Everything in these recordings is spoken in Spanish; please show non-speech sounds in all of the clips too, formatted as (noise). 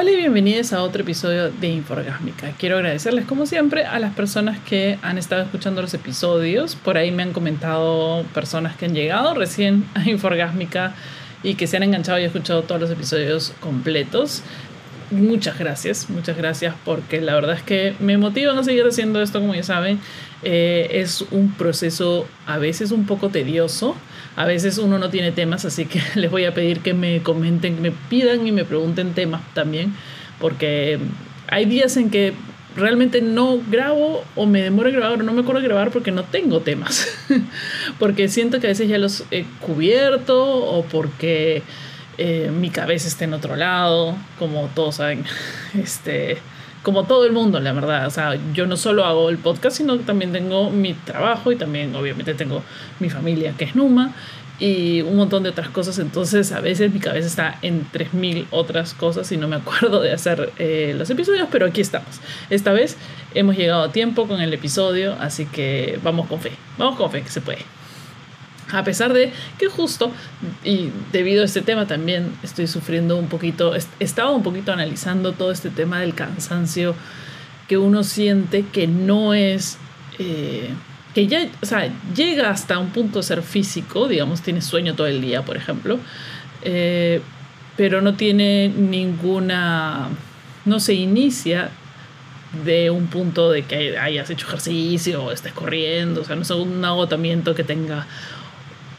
Hola y bienvenidos a otro episodio de Inforgásmica. Quiero agradecerles como siempre a las personas que han estado escuchando los episodios. Por ahí me han comentado personas que han llegado recién a Inforgásmica y que se han enganchado y escuchado todos los episodios completos. Muchas gracias, muchas gracias porque la verdad es que me motivan a seguir haciendo esto como ya saben. Eh, es un proceso a veces un poco tedioso a veces uno no tiene temas, así que (laughs) les voy a pedir que me comenten, me pidan y me pregunten temas también, porque hay días en que realmente no grabo o me demoro a grabar o no me acuerdo grabar porque no tengo temas. (laughs) porque siento que a veces ya los he cubierto o porque eh, mi cabeza está en otro lado, como todos saben. (laughs) Este, como todo el mundo, la verdad. O sea, yo no solo hago el podcast, sino que también tengo mi trabajo y también obviamente tengo mi familia que es Numa y un montón de otras cosas. Entonces a veces mi cabeza está en 3.000 otras cosas y no me acuerdo de hacer eh, los episodios, pero aquí estamos. Esta vez hemos llegado a tiempo con el episodio, así que vamos con fe. Vamos con fe, que se puede. A pesar de que justo, y debido a este tema también estoy sufriendo un poquito, estaba un poquito analizando todo este tema del cansancio que uno siente que no es, eh, que ya, o sea, llega hasta un punto de ser físico, digamos, tiene sueño todo el día, por ejemplo, eh, pero no tiene ninguna, no se inicia de un punto de que hayas hecho ejercicio estés corriendo, o sea, no es un agotamiento que tenga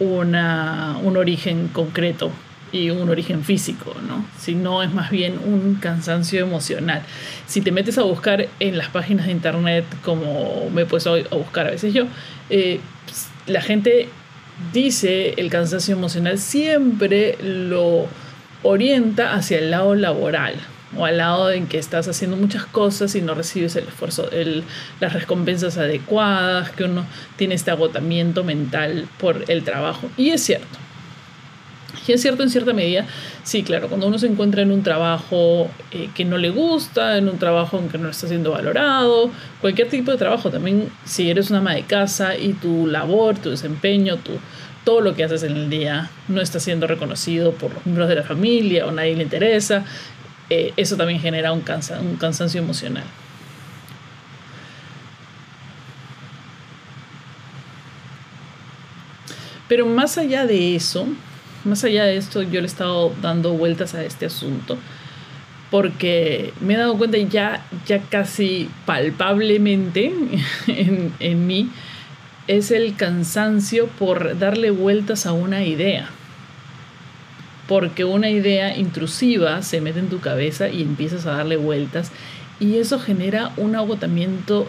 una, un origen concreto y un origen físico, ¿no? Sino es más bien un cansancio emocional. Si te metes a buscar en las páginas de internet, como me he puesto a buscar a veces yo, eh, la gente dice el cansancio emocional siempre lo orienta hacia el lado laboral, o al lado en que estás haciendo muchas cosas y no recibes el esfuerzo, el, las recompensas adecuadas, que uno tiene este agotamiento mental por el trabajo. Y es cierto. Y es cierto en cierta medida, sí, claro, cuando uno se encuentra en un trabajo eh, que no le gusta, en un trabajo en que no está siendo valorado, cualquier tipo de trabajo, también si eres una ama de casa y tu labor, tu desempeño, tu, todo lo que haces en el día no está siendo reconocido por los miembros de la familia o nadie le interesa, eh, eso también genera un, cansancio emocional. Pero más allá de eso, más allá de esto, yo le he estado dando vueltas a este asunto porque me he dado cuenta ya, ya casi palpablemente (laughs) en, en mí, es el cansancio por darle vueltas a una idea porque una idea intrusiva se mete en tu cabeza y empiezas a darle vueltas y eso genera un agotamiento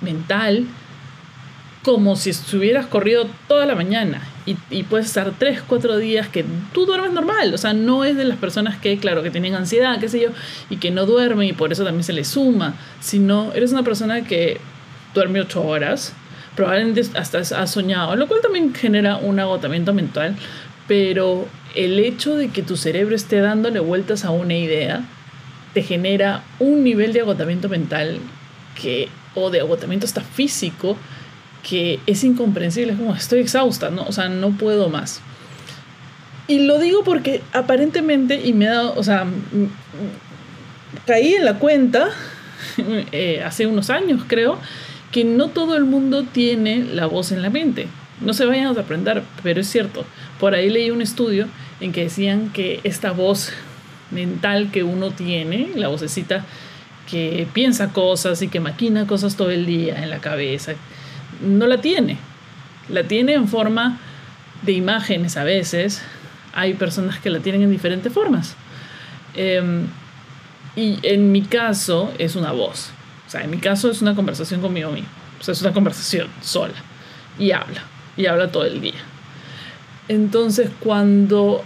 mental como si estuvieras corrido toda la mañana y, puedes estar 3, 4 días que tú duermes normal, o sea, no es de las personas que, claro, que tienen ansiedad, qué sé yo, y que no duermen y por eso también se le suma, sino eres una persona que duerme 8 horas, probablemente hasta has soñado, lo cual también genera un agotamiento mental, pero el hecho de que tu cerebro esté dándole vueltas a una idea te genera un nivel de agotamiento mental o de agotamiento hasta físico que es incomprensible, es como estoy exhausta, ¿no? O sea, no puedo más. Y lo digo porque aparentemente, y me ha dado, o sea, caí en la cuenta (laughs) eh, hace unos años, creo, que no todo el mundo tiene la voz en la mente. No se vayan a aprender, pero es cierto. Por ahí leí un estudio en que decían que esta voz mental que uno tiene, la vocecita que piensa cosas y que maquina cosas todo el día en la cabeza, no la tiene. La tiene en forma de imágenes a veces. Hay personas que la tienen en diferentes formas. Em, y en mi caso es una voz. O sea, en mi caso es una conversación conmigo mismo. O sea, es una conversación sola. Y habla y habla todo el día. Entonces, cuando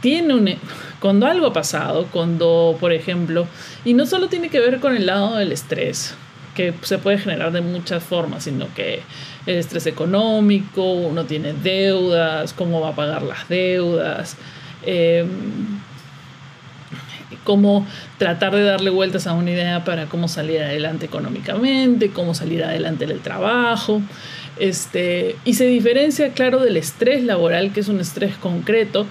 tiene un cuando algo ha pasado, cuando, por ejemplo, y no solo tiene que ver con el lado del estrés, que se puede generar de muchas formas, sino que el estrés económico, uno tiene deudas, cómo va a pagar las deudas, em, cómo tratar de darle vueltas a una idea para cómo salir adelante económicamente, cómo salir adelante en el trabajo. Este, y se diferencia, claro, del estrés laboral, que es un estrés concreto,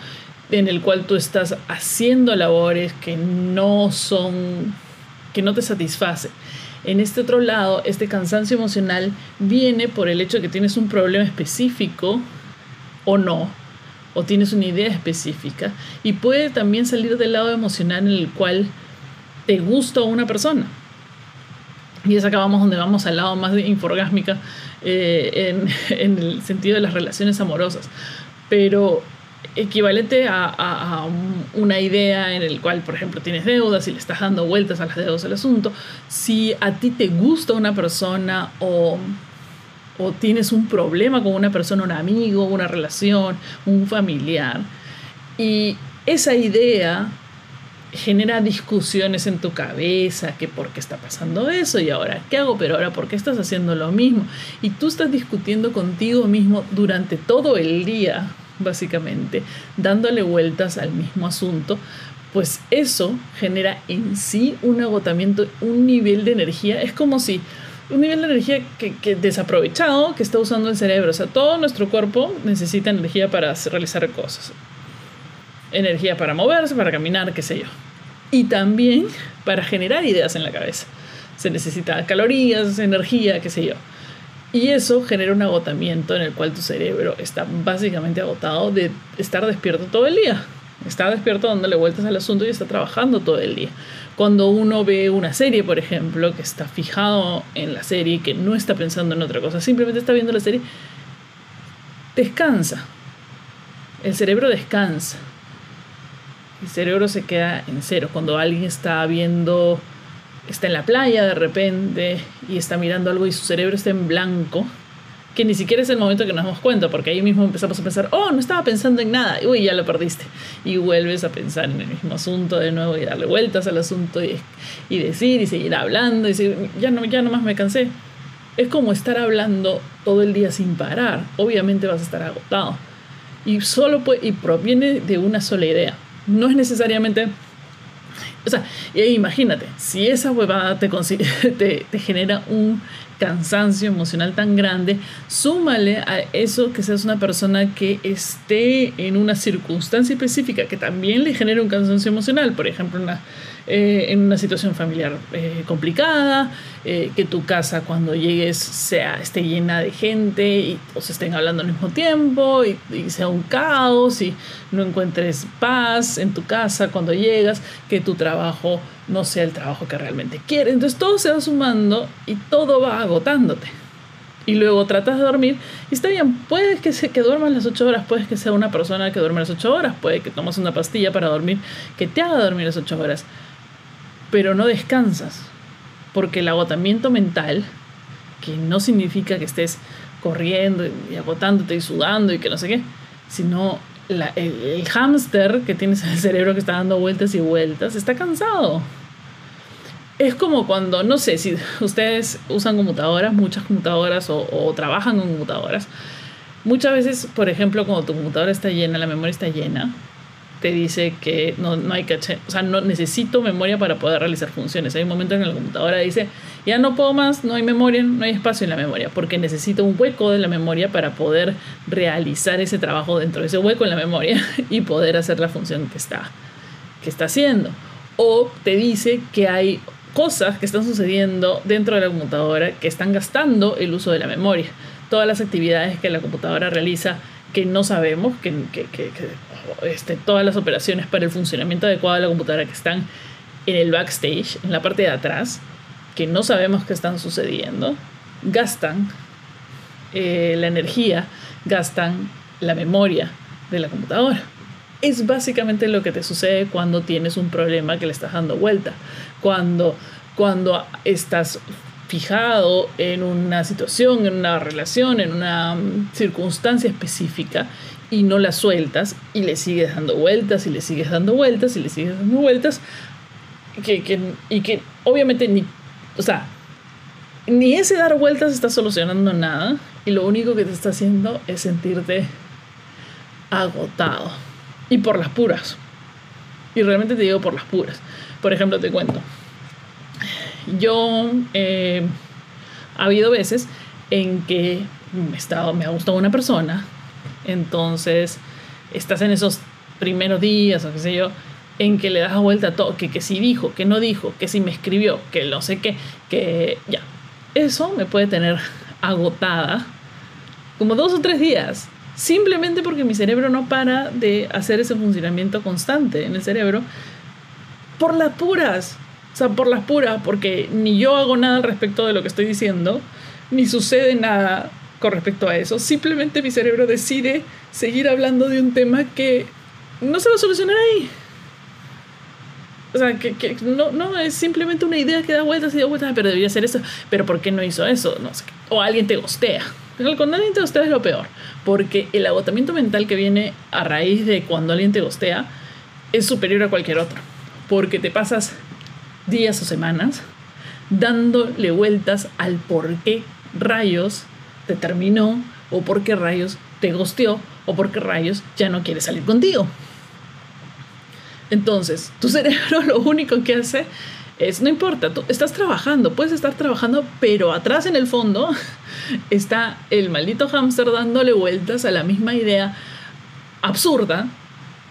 en el cual tú estás haciendo labores que no son, que no te satisfacen. En este otro lado, este cansancio emocional viene por el hecho de que tienes un problema específico o no, o tienes una idea específica, y puede también salir del lado emocional en el cual te gusta una persona. Y es acá vamos donde vamos al lado más de inforgásmica eh, en, (laughs) en, el sentido de las relaciones amorosas. Pero equivalente a, una idea en el cual, por ejemplo, tienes deudas y le estás dando vueltas a las deudas del asunto, si a ti te gusta una persona o, o tienes un problema con una persona, un amigo, una relación, un familiar, y esa idea genera discusiones en tu cabeza, que por qué está pasando eso y ahora qué hago, pero ahora por qué estás haciendo lo mismo. Y tú estás discutiendo contigo mismo durante todo el día básicamente, dándole vueltas al mismo asunto, pues eso genera en sí un agotamiento, un nivel de energía. Es como si un nivel de energía que, desaprovechado que está usando el cerebro. O sea, todo nuestro cuerpo necesita energía para realizar cosas. Energía para moverse, para caminar, qué sé yo. Y también para generar ideas en la cabeza. Se necesita calorías, energía, qué sé yo. Y eso genera un agotamiento en el cual tu cerebro está básicamente agotado de estar despierto todo el día. Está despierto dándole vueltas al asunto y está trabajando todo el día. Cuando uno ve una serie, por ejemplo, que está fijado en la serie, que no está pensando en otra cosa, simplemente está viendo la serie, descansa. El cerebro descansa. El cerebro se queda en cero. Cuando alguien está viendo está en la playa de repente y está mirando algo y su cerebro está en blanco, que ni siquiera es el momento que nos damos cuenta, porque ahí mismo empezamos a pensar, oh, no estaba pensando en nada, y uy, ya lo perdiste. Y vuelves a pensar en el mismo asunto de nuevo y darle vueltas al asunto y, y decir y seguir hablando y decir, ya no, ya nomás me cansé. Es como estar hablando todo el día sin parar. Obviamente vas a estar agotado. Y solo puede, y proviene de una sola idea. No es necesariamente o sea, imagínate, si esa huevada (laughs) te, genera un cansancio emocional tan grande, súmale a eso que seas una persona que esté en una circunstancia específica que también le genere un cansancio emocional, por ejemplo, una eh, en una situación familiar eh, complicada, eh, que tu casa cuando llegues sea, esté llena de gente y o se estén hablando al mismo tiempo y, y, sea un caos y no encuentres paz en tu casa cuando llegas, que tu trabajo no sea el trabajo que realmente quieres. Entonces todo se va sumando y todo va agotándote y luego tratas de dormir y está bien, puede que, se, que duermas las 8 horas, puede que sea una persona que duerme las 8 horas, puede que tomes una pastilla para dormir que te haga dormir las 8 horas, pero no descansas, porque el agotamiento mental, que no significa que estés corriendo y agotándote y sudando y que no sé qué, sino el, el hámster que tienes en el cerebro que está dando vueltas y vueltas, está cansado. Es como cuando, no sé, si ustedes usan computadoras, muchas computadoras o, o trabajan con computadoras, muchas veces, por ejemplo, cuando tu computadora está llena, la memoria está llena, te dice que no, no hay caché, o sea, no necesito memoria para poder realizar funciones. Hay un momento en la computadora dice, ya no puedo más, no hay memoria, no hay espacio en la memoria, porque necesito un hueco de la memoria para poder realizar ese trabajo dentro de ese hueco en la memoria (laughs) y poder hacer la función que está, que está haciendo. O te dice que hay cosas que están sucediendo dentro de la computadora que están gastando el uso de la memoria. Todas las actividades que la computadora realiza que no sabemos, que, que, que, este, todas las operaciones para el funcionamiento adecuado de la computadora que están en el backstage, en la parte de atrás, que no sabemos qué están sucediendo, gastan eh, la energía, gastan la memoria de la computadora. Es básicamente lo que te sucede cuando tienes un problema que le estás dando vuelta, cuando, cuando estás fijado en una situación, en una relación, en una mm, circunstancia específica y no la sueltas y le sigues dando vueltas y le sigues dando vueltas y le sigues dando vueltas que, que, y que obviamente ni, o sea, ni ese dar vueltas está solucionando nada y lo único que te está haciendo es sentirte agotado y por las puras. Y realmente te digo por las puras. Por ejemplo, te cuento. Yo eh, ha habido veces en que me, ha gustado una persona, entonces estás en esos primeros días o qué sé yo, en que le das vuelta a todo, que, que si dijo, que no dijo, que si me escribió, que no sé qué, que ya. Eso me puede tener agotada como dos o tres días, simplemente porque mi cerebro no para de hacer ese funcionamiento constante en el cerebro por las puras, o sea, por las puras, porque ni yo hago nada al respecto de lo que estoy diciendo, ni sucede nada con respecto a eso, simplemente mi cerebro decide seguir hablando de un tema que no se va a solucionar ahí. O sea, que, no, no, es simplemente una idea que da vueltas y da vueltas, pero debería ser eso. Pero ¿por qué no hizo eso? No sé. O alguien te gostea. Cuando alguien te gostea es lo peor. Porque el agotamiento mental que viene a raíz de cuando alguien te gostea es superior a cualquier otro. Porque te pasas días o semanas dándole vueltas al por qué rayos te terminó, o por qué rayos te gosteó, o por qué rayos ya no quiere salir contigo. Entonces, tu (laughs) cerebro lo único que hace es, no importa, tú estás trabajando, puedes estar trabajando, pero atrás en el fondo (laughs) está el maldito hámster dándole vueltas a la misma idea absurda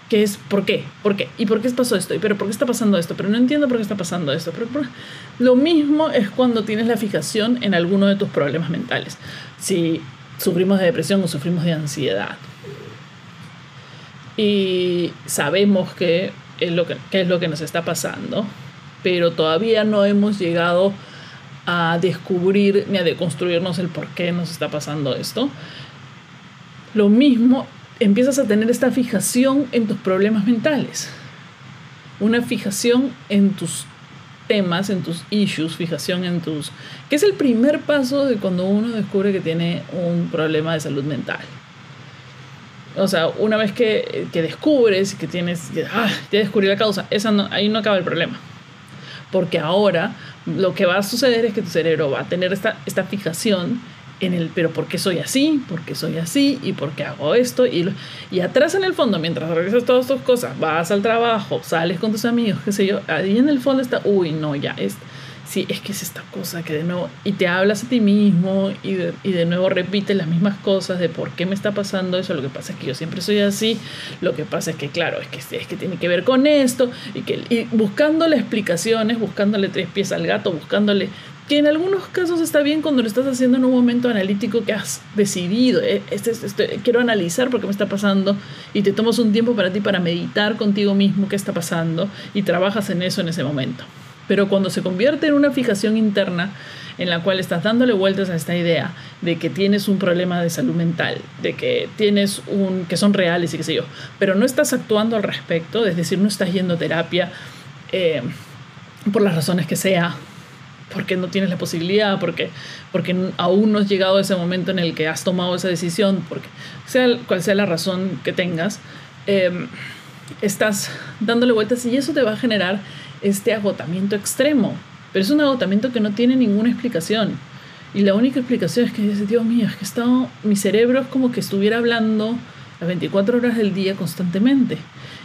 que es ¿por qué? ¿Por qué? ¿Y por qué pasó esto? ¿Y pero por qué está pasando esto? Pero no entiendo por qué está pasando esto. Pero, Lo mismo es cuando tienes la fijación en alguno de tus problemas mentales. Si sufrimos de depresión o sufrimos de ansiedad. Y sabemos que es lo que, qué es lo que nos está pasando, pero todavía no hemos llegado a descubrir ni a deconstruirnos el por qué nos está pasando esto. Lo mismo, empiezas a tener esta fijación en tus problemas mentales, una fijación en tus temas, en tus issues, fijación en tus... que es el primer paso de cuando uno descubre que tiene un problema de salud mental. O sea, una vez que, que descubres que tienes, ah, ya descubrí la causa, esa ahí no acaba el problema. Porque ahora lo que va a suceder es que tu cerebro va a tener esta, esta fijación en el, pero ¿por qué soy así? ¿Por qué soy así? ¿Y por qué hago esto? Y, y atrás en el fondo, mientras realizas todas estas cosas, vas al trabajo, sales con tus amigos, qué sé yo, ahí en el fondo está, uy, no, ya, es, sí, es que es esta cosa que de nuevo, y te hablas a ti mismo y de, y de nuevo repites las mismas cosas de por qué me está pasando eso, lo que pasa es que yo siempre soy así, lo que pasa es que claro, es que, es que tiene que ver con esto, y, que, buscándole explicaciones, buscándole tres pies al gato, buscándole que en algunos casos está bien cuando lo estás haciendo en un momento analítico que has decidido, eh, este, este, quiero analizar por qué me está pasando y te tomas un tiempo para ti para meditar contigo mismo qué está pasando y trabajas en eso en ese momento. Pero cuando se convierte en una fijación interna en la cual estás dándole vueltas a esta idea de que tienes un problema de salud mental, de que tienes un que son reales y qué sé yo, pero no estás actuando al respecto, es decir, no estás yendo a terapia eh, por las razones que sea, porque no tienes la posibilidad, porque, porque aún no has llegado a ese momento en el que has tomado esa decisión, porque sea cual sea la razón que tengas, eh, estás dándole vueltas y eso te va a generar este agotamiento extremo. Pero es un agotamiento que no tiene ninguna explicación. Y la única explicación es que Dios mío, es que estado, mi cerebro es como que estuviera hablando las 24 horas del día constantemente.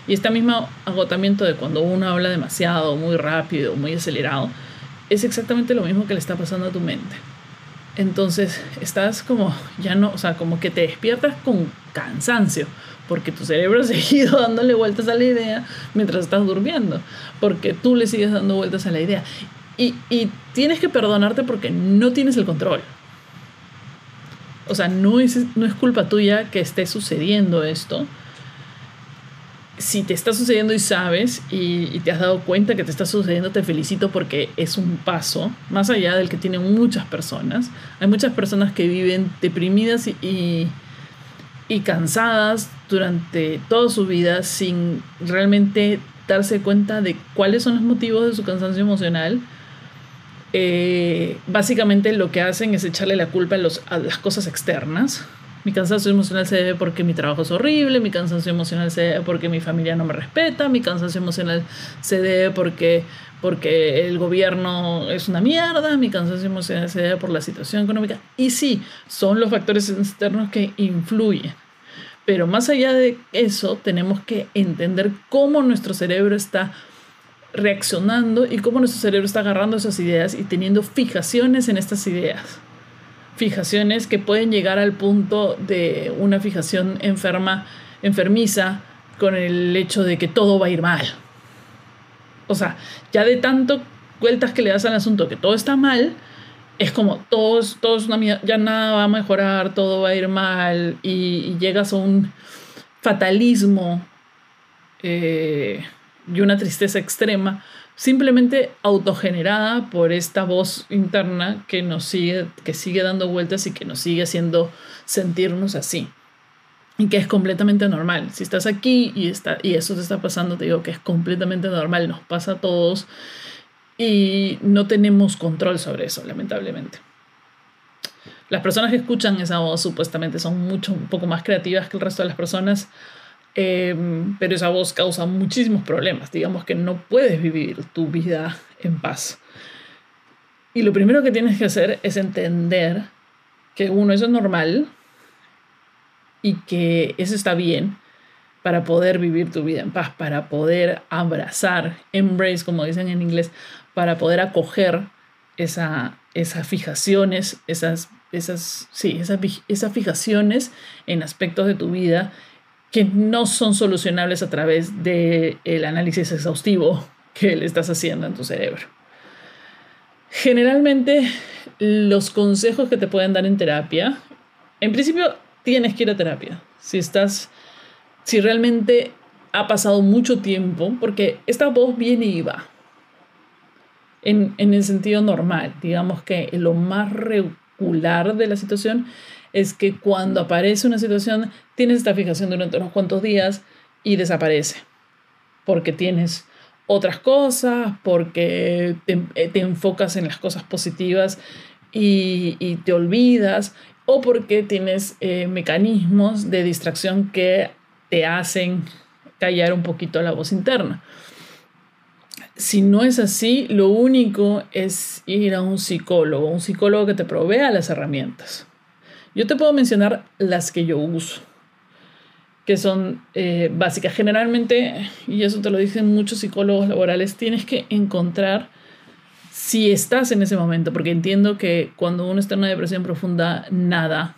Y este mismo agotamiento de cuando uno habla demasiado, muy rápido, muy acelerado, es exactamente lo mismo que le está pasando a tu mente. Entonces estás como, ya no, o sea, como que te despiertas con cansancio porque tu cerebro (laughs) ha seguido dándole vueltas a la idea mientras estás durmiendo, porque tú le sigues dando vueltas a la idea. Y, y tienes que perdonarte porque no tienes el control. O sea, no es, no es culpa tuya que esté sucediendo esto. Si te está sucediendo y sabes y, te has dado cuenta que te está sucediendo, te felicito porque es un paso más allá del que tienen muchas personas. Hay muchas personas que viven deprimidas y, y cansadas durante toda su vida sin realmente darse cuenta de cuáles son los motivos de su cansancio emocional. Eh, básicamente lo que hacen es echarle la culpa a, los, a las cosas externas. Mi cansancio emocional se debe porque mi trabajo es horrible, mi cansancio emocional se debe porque mi familia no me respeta, mi cansancio emocional se debe porque, porque el gobierno es una mierda, mi cansancio emocional se debe por la situación económica. Y sí, son los factores externos que influyen. Pero más allá de eso, tenemos que entender cómo nuestro cerebro está reaccionando y cómo nuestro cerebro está agarrando esas ideas y teniendo fijaciones en estas ideas. Fijaciones que pueden llegar al punto de una fijación enferma, enfermiza, con el hecho de que todo va a ir mal. O sea, ya de tanto vueltas que le das al asunto que todo está mal, es como todo, todo es una ya nada va a mejorar, todo va a ir mal y, llegas a un fatalismo eh, y una tristeza extrema simplemente autogenerada por esta voz interna que nos sigue, que sigue dando vueltas y que nos sigue haciendo sentirnos así. Y que es completamente normal. Si estás aquí y, está, y eso te está pasando, te digo que es completamente normal, nos pasa a todos y no tenemos control sobre eso, lamentablemente. Las personas que escuchan esa voz supuestamente son mucho, un poco más creativas que el resto de las personas Em, pero esa voz causa muchísimos problemas. Digamos que no puedes vivir tu vida en paz. Y lo primero que tienes que hacer es entender que uno, eso es normal y que eso está bien para poder vivir tu vida en paz, para poder abrazar, embrace, como dicen en inglés, para poder acoger esa, esas fijaciones, esas, esas, sí, esas, esas fijaciones en aspectos de tu vida que no son solucionables a través del el análisis exhaustivo que le estás haciendo en tu cerebro. Generalmente los consejos que te pueden dar en terapia, en principio tienes que ir a terapia. Si estás, si realmente ha pasado mucho tiempo, porque esta voz viene y va. En, en el sentido normal, digamos que lo más regular de la situación es que cuando aparece una situación, tienes esta fijación durante unos cuantos días y desaparece. Porque tienes otras cosas, porque te, eh, enfocas en las cosas positivas y, te olvidas, o porque tienes eh, mecanismos de distracción que te hacen callar un poquito la voz interna. Si no es así, lo único es ir a un psicólogo, un psicólogo que te provea las herramientas. Yo te puedo mencionar las que yo uso, que son eh, básicas. Generalmente, y eso te lo dicen muchos psicólogos laborales, tienes que encontrar si estás en ese momento, porque entiendo que cuando uno está en una depresión profunda, nada,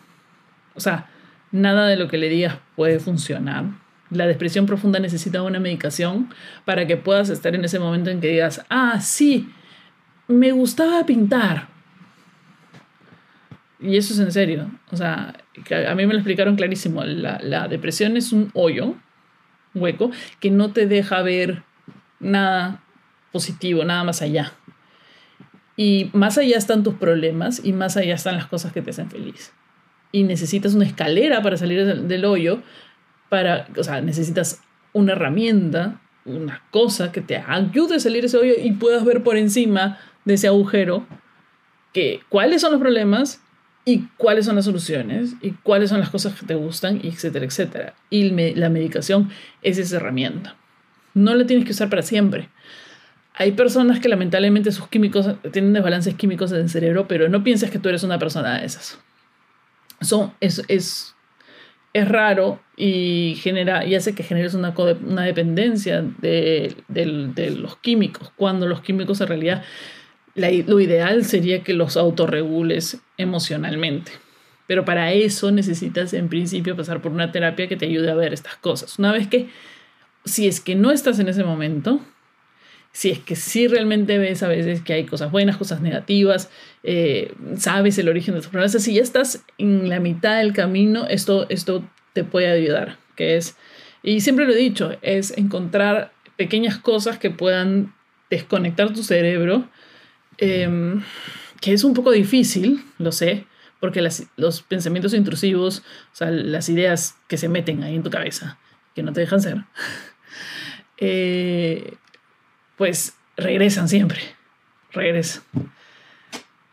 o sea, nada de lo que le digas puede funcionar. La depresión profunda necesita una medicación para que puedas estar en ese momento en que digas, ah, sí, me gustaba pintar, y eso es en serio. O sea, a mí me lo explicaron clarísimo. La, depresión es un hoyo, hueco, que no te deja ver nada positivo, nada más allá. Y más allá están tus problemas y más allá están las cosas que te hacen feliz. Y necesitas una escalera para salir del, hoyo, para, o sea, necesitas una herramienta, una cosa que te ayude a salir de ese hoyo y puedas ver por encima de ese agujero que cuáles son los problemas y cuáles son las soluciones y cuáles son las cosas que te gustan, etcétera, etcétera. Y la medicación es esa herramienta. No la tienes que usar para siempre. Hay personas que lamentablemente sus químicos tienen desbalances químicos en el cerebro, pero no pienses que tú eres una persona de esas. Son, es, es, es raro y, genera, y hace que generes una, una dependencia de, de los químicos, cuando los químicos en realidad lo ideal sería que los autorregules emocionalmente. Pero para eso necesitas en principio pasar por una terapia que te ayude a ver estas cosas. Una vez que, si es que no estás en ese momento, si es que sí realmente ves a veces que hay cosas buenas, cosas negativas, eh, sabes el origen de tus problemas, si ya estás en la mitad del camino, esto, esto te puede ayudar, que es, y siempre lo he dicho, es encontrar pequeñas cosas que puedan desconectar tu cerebro Em, que es un poco difícil, lo sé, porque los pensamientos intrusivos, o sea, las ideas que se meten ahí en tu cabeza, que no te dejan ser, (laughs) eh, pues regresan siempre, regresan.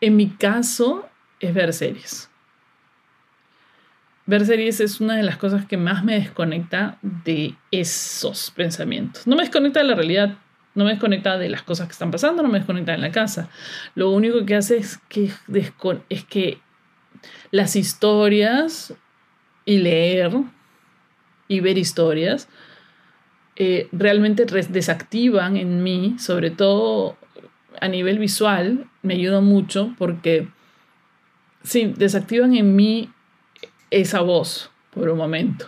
En mi caso es ver series. Ver series es una de las cosas que más me desconecta de esos pensamientos. No me desconecta de la realidad, no me desconecta de las cosas que están pasando, no me desconecta en la casa. Lo único que hace es que, es que las historias y leer y ver historias eh, realmente desactivan en mí, sobre todo a nivel visual, me ayuda mucho porque, sí, desactivan en mí esa voz por un momento,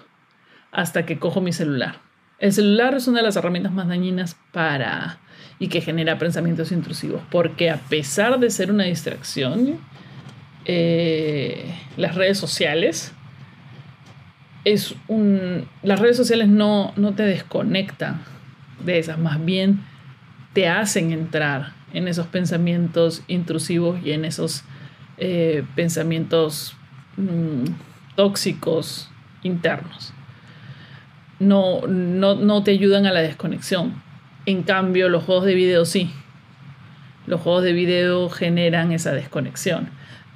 hasta que cojo mi celular El celular es una de las herramientas más dañinas para y que genera pensamientos intrusivos, porque a pesar de ser una distracción, eh, las redes sociales es un, las redes sociales no, no te desconectan de esas, más bien te hacen entrar en esos pensamientos intrusivos y en esos eh, pensamientos mm, tóxicos internos. No, no, no te ayudan a la desconexión. En cambio, los juegos de video sí. Los juegos de video generan esa desconexión.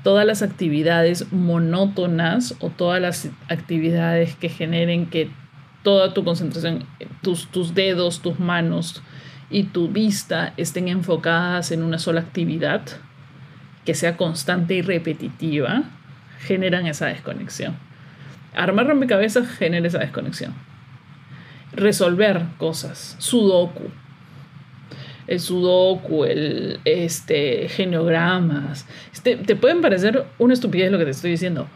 Todas las actividades monótonas o todas las actividades que generen que toda tu concentración, tus, tus dedos, tus manos, y tu vista estén enfocadas en una sola actividad, que sea constante y repetitiva, generan esa desconexión. Armar rompecabezas genera esa desconexión. Resolver cosas, sudoku. El sudoku, el este, geniogramas. Este, te pueden parecer una estupidez lo que te estoy diciendo,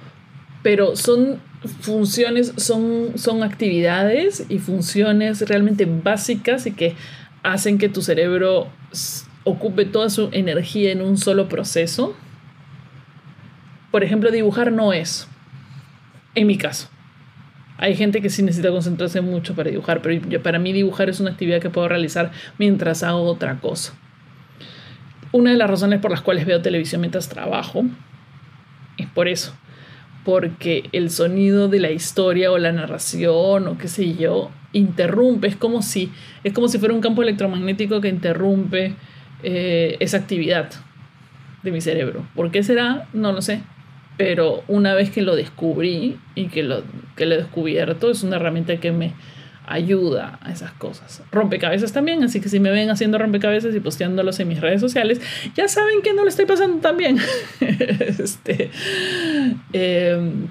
pero son funciones, son, son actividades y funciones realmente básicas y que hacen que tu cerebro ocupe toda su energía en un solo proceso. Por ejemplo, dibujar no es, en mi caso. Hay gente que sí necesita concentrarse mucho para dibujar, pero para mí dibujar es una actividad que puedo realizar mientras hago otra cosa. Una de las razones por las cuales veo televisión mientras trabajo es por eso, porque el sonido de la historia o la narración o qué sé yo interrumpe, es como si, es como si fuera un campo electromagnético que interrumpe eh, esa actividad de mi cerebro. ¿Por qué será? No lo sé. Pero una vez que lo descubrí y que lo, que lo he descubierto, es una herramienta que me ayuda a esas cosas. Rompecabezas también, así que si me ven haciendo rompecabezas y posteándolos en mis redes sociales, ya saben que no lo estoy pasando tan bien. (laughs) este, em,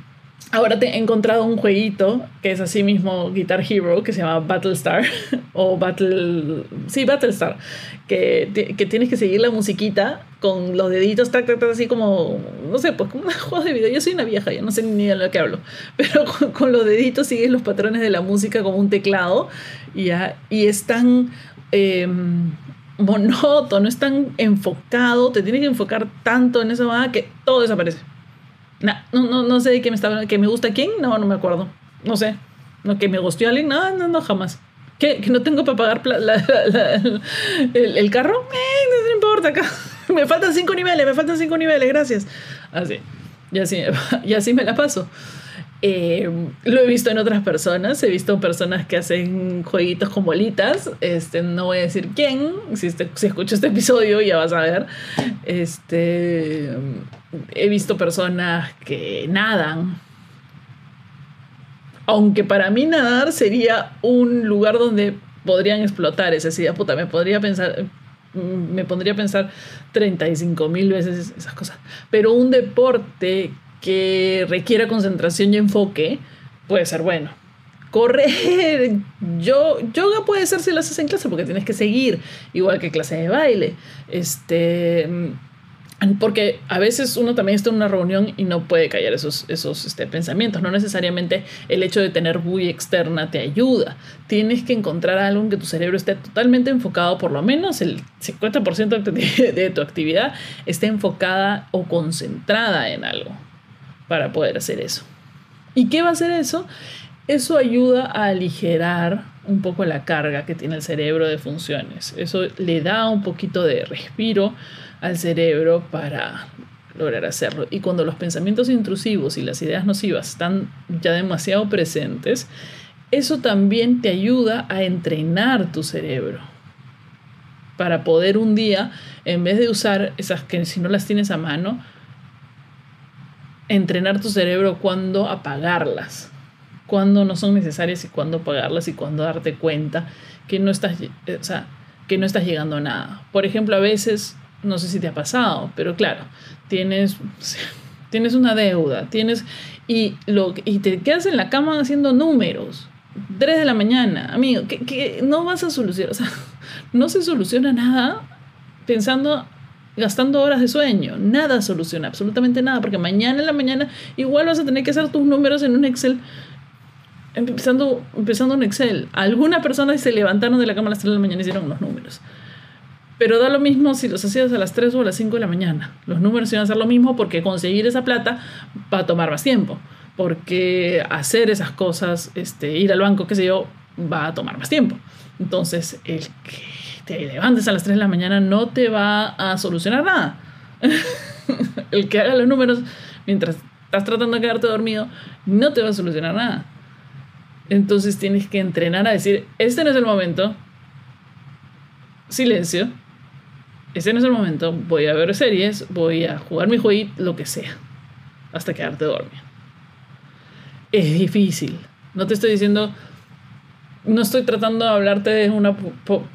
Ahora te he encontrado un jueguito que es así mismo Guitar Hero que se llama Battlestar (laughs) o Battle sí Battlestar que, que tienes que seguir la musiquita con los deditos tac, tac, tac, así como no sé pues como un (laughs) juego de video. Yo soy una vieja ya no sé ni de lo que hablo (laughs) pero con, los deditos sigues los patrones de la música como un teclado y ya y es tan em, monótono es tan enfocado te tienes que enfocar tanto en eso que todo desaparece no, no, no sé de qué me estaba ¿Que me gusta quién? No, no me acuerdo. No sé. ¿No, ¿Que me gustó alguien? No, no, no, jamás. ¿Que, que no tengo para pagar el, carro? Eh, no, importa acá. (laughs) me faltan cinco niveles, me faltan cinco niveles, gracias. Así. Y así, (laughs) y así me la paso. Eh, lo he visto en otras personas, he visto personas que hacen jueguitos con bolitas, este, no voy a decir quién, si, este, si escucho este episodio ya vas a ver. Este, he visto personas que nadan, aunque para mí nadar sería un lugar donde podrían explotar esa idea, puta, me podría pensar, me pondría pensar 35 mil veces esas cosas, pero un deporte que requiera concentración y enfoque, puede ser bueno. Correr, yo, yoga puede ser si lo haces en clase porque tienes que seguir, igual que clase de baile. Este, porque a veces uno también está en una reunión y no puede callar esos, esos este, pensamientos. No necesariamente el hecho de tener bulla externa te ayuda. Tienes que encontrar algo en que tu cerebro esté totalmente enfocado, por lo menos el 50% (laughs) de tu actividad esté enfocada o concentrada en algo para poder hacer eso. ¿Y qué va a hacer eso? Eso ayuda a aligerar un poco la carga que tiene el cerebro de funciones. Eso le da un poquito de respiro al cerebro para lograr hacerlo. Y cuando los pensamientos intrusivos y las ideas nocivas están ya demasiado presentes, eso también te ayuda a entrenar tu cerebro para poder un día, en vez de usar esas que si no las tienes a mano, entrenar tu cerebro cuando apagarlas, cuando no son necesarias y cuando apagarlas y cuando darte cuenta que no estás, eh, o sea, que no estás llegando a nada. Por ejemplo, a veces, no sé si te ha pasado, pero claro, tienes, (laughs) tienes una deuda, tienes y, lo, y te quedas en la cama haciendo números. 3 de la mañana, amigo, que, que no vas a solucionar, o sea, (laughs) no se soluciona nada pensando gastando horas de sueño. Nada soluciona, absolutamente nada, porque mañana en la mañana igual vas a tener que hacer tus números en un Excel empezando, empezando un Excel. Algunas personas se levantaron de la cama a las 3 de la mañana y hicieron los números. Pero da lo mismo si los hacías a las 3 o a las 5 de la mañana. Los números iban a ser lo mismo porque conseguir esa plata va a tomar más tiempo. Porque hacer esas cosas, este, ir al banco, qué sé yo, va a tomar más tiempo. Entonces, el que te levantes a las 3 de la mañana no te va a solucionar nada. (laughs) el que haga los números mientras estás tratando de quedarte dormido no te va a solucionar nada. Entonces tienes que entrenar a decir, este no es el momento. Silencio. Este no es el momento. Voy a ver series, voy a jugar mi jueguito, lo que sea. Hasta quedarte dormido. Es difícil. No te estoy diciendo, no estoy tratando de hablarte de una,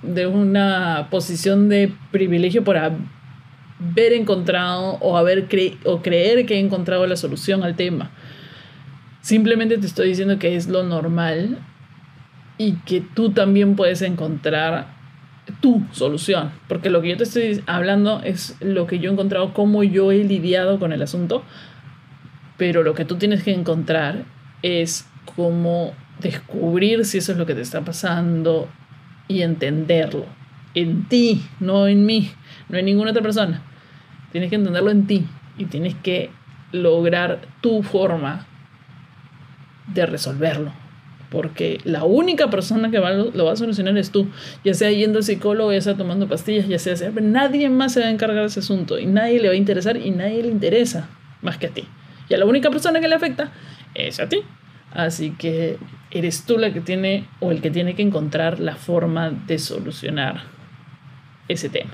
de una posición de privilegio por haber encontrado o, haber o creer que he encontrado la solución al tema. Simplemente te estoy diciendo que es lo normal y que tú también puedes encontrar tu solución. Porque lo que yo te estoy hablando es lo que yo he encontrado, cómo yo he lidiado con el asunto. Pero lo que tú tienes que encontrar es cómo descubrir si eso es lo que te está pasando y entenderlo. En ti, no en mí, no en ninguna otra persona. Tienes que entenderlo en ti y tienes que lograr tu forma de resolverlo. Porque la única persona que lo va a solucionar es tú. Ya sea yendo al psicólogo, ya sea tomando pastillas, ya sea, sea nadie más se va a encargar de ese asunto. Y nadie le va a interesar y nadie le interesa más que a ti. Y a la única persona que le afecta es a ti. Así que eres tú la que tiene o el que tiene que encontrar la forma de solucionar ese tema.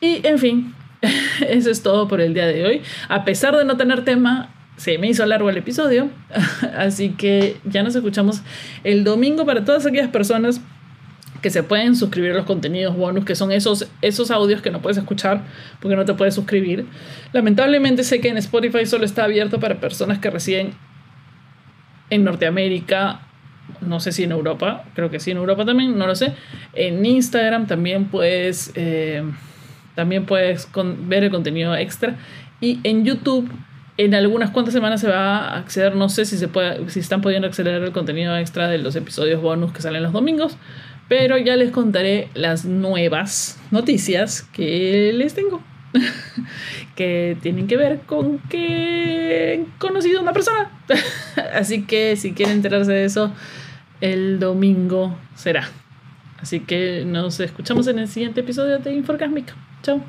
Y en fin, (laughs) eso es todo por el día de hoy. A pesar de no tener tema, se me hizo largo el episodio, (laughs) así que ya nos escuchamos el domingo para todas aquellas personas que se pueden suscribir a los contenidos bonus, que son esos, esos audios que no puedes escuchar porque no te puedes suscribir. Lamentablemente sé que en Spotify solo está abierto para personas que residen en Norteamérica, no sé si en Europa, creo que sí en Europa también, no lo sé. En Instagram también puedes, eh, también puedes ver el contenido extra. Y en YouTube en algunas cuantas semanas se va a acceder, no sé si se puede, si están pudiendo acceder al contenido extra de los episodios bonus que salen los domingos, pero ya les contaré las nuevas noticias que les tengo. (laughs) que tienen que ver con que he conocido a una persona. (laughs) Así que si quieren enterarse de eso, el domingo será. Así que nos escuchamos en el siguiente episodio de Inforcásmica. Chao.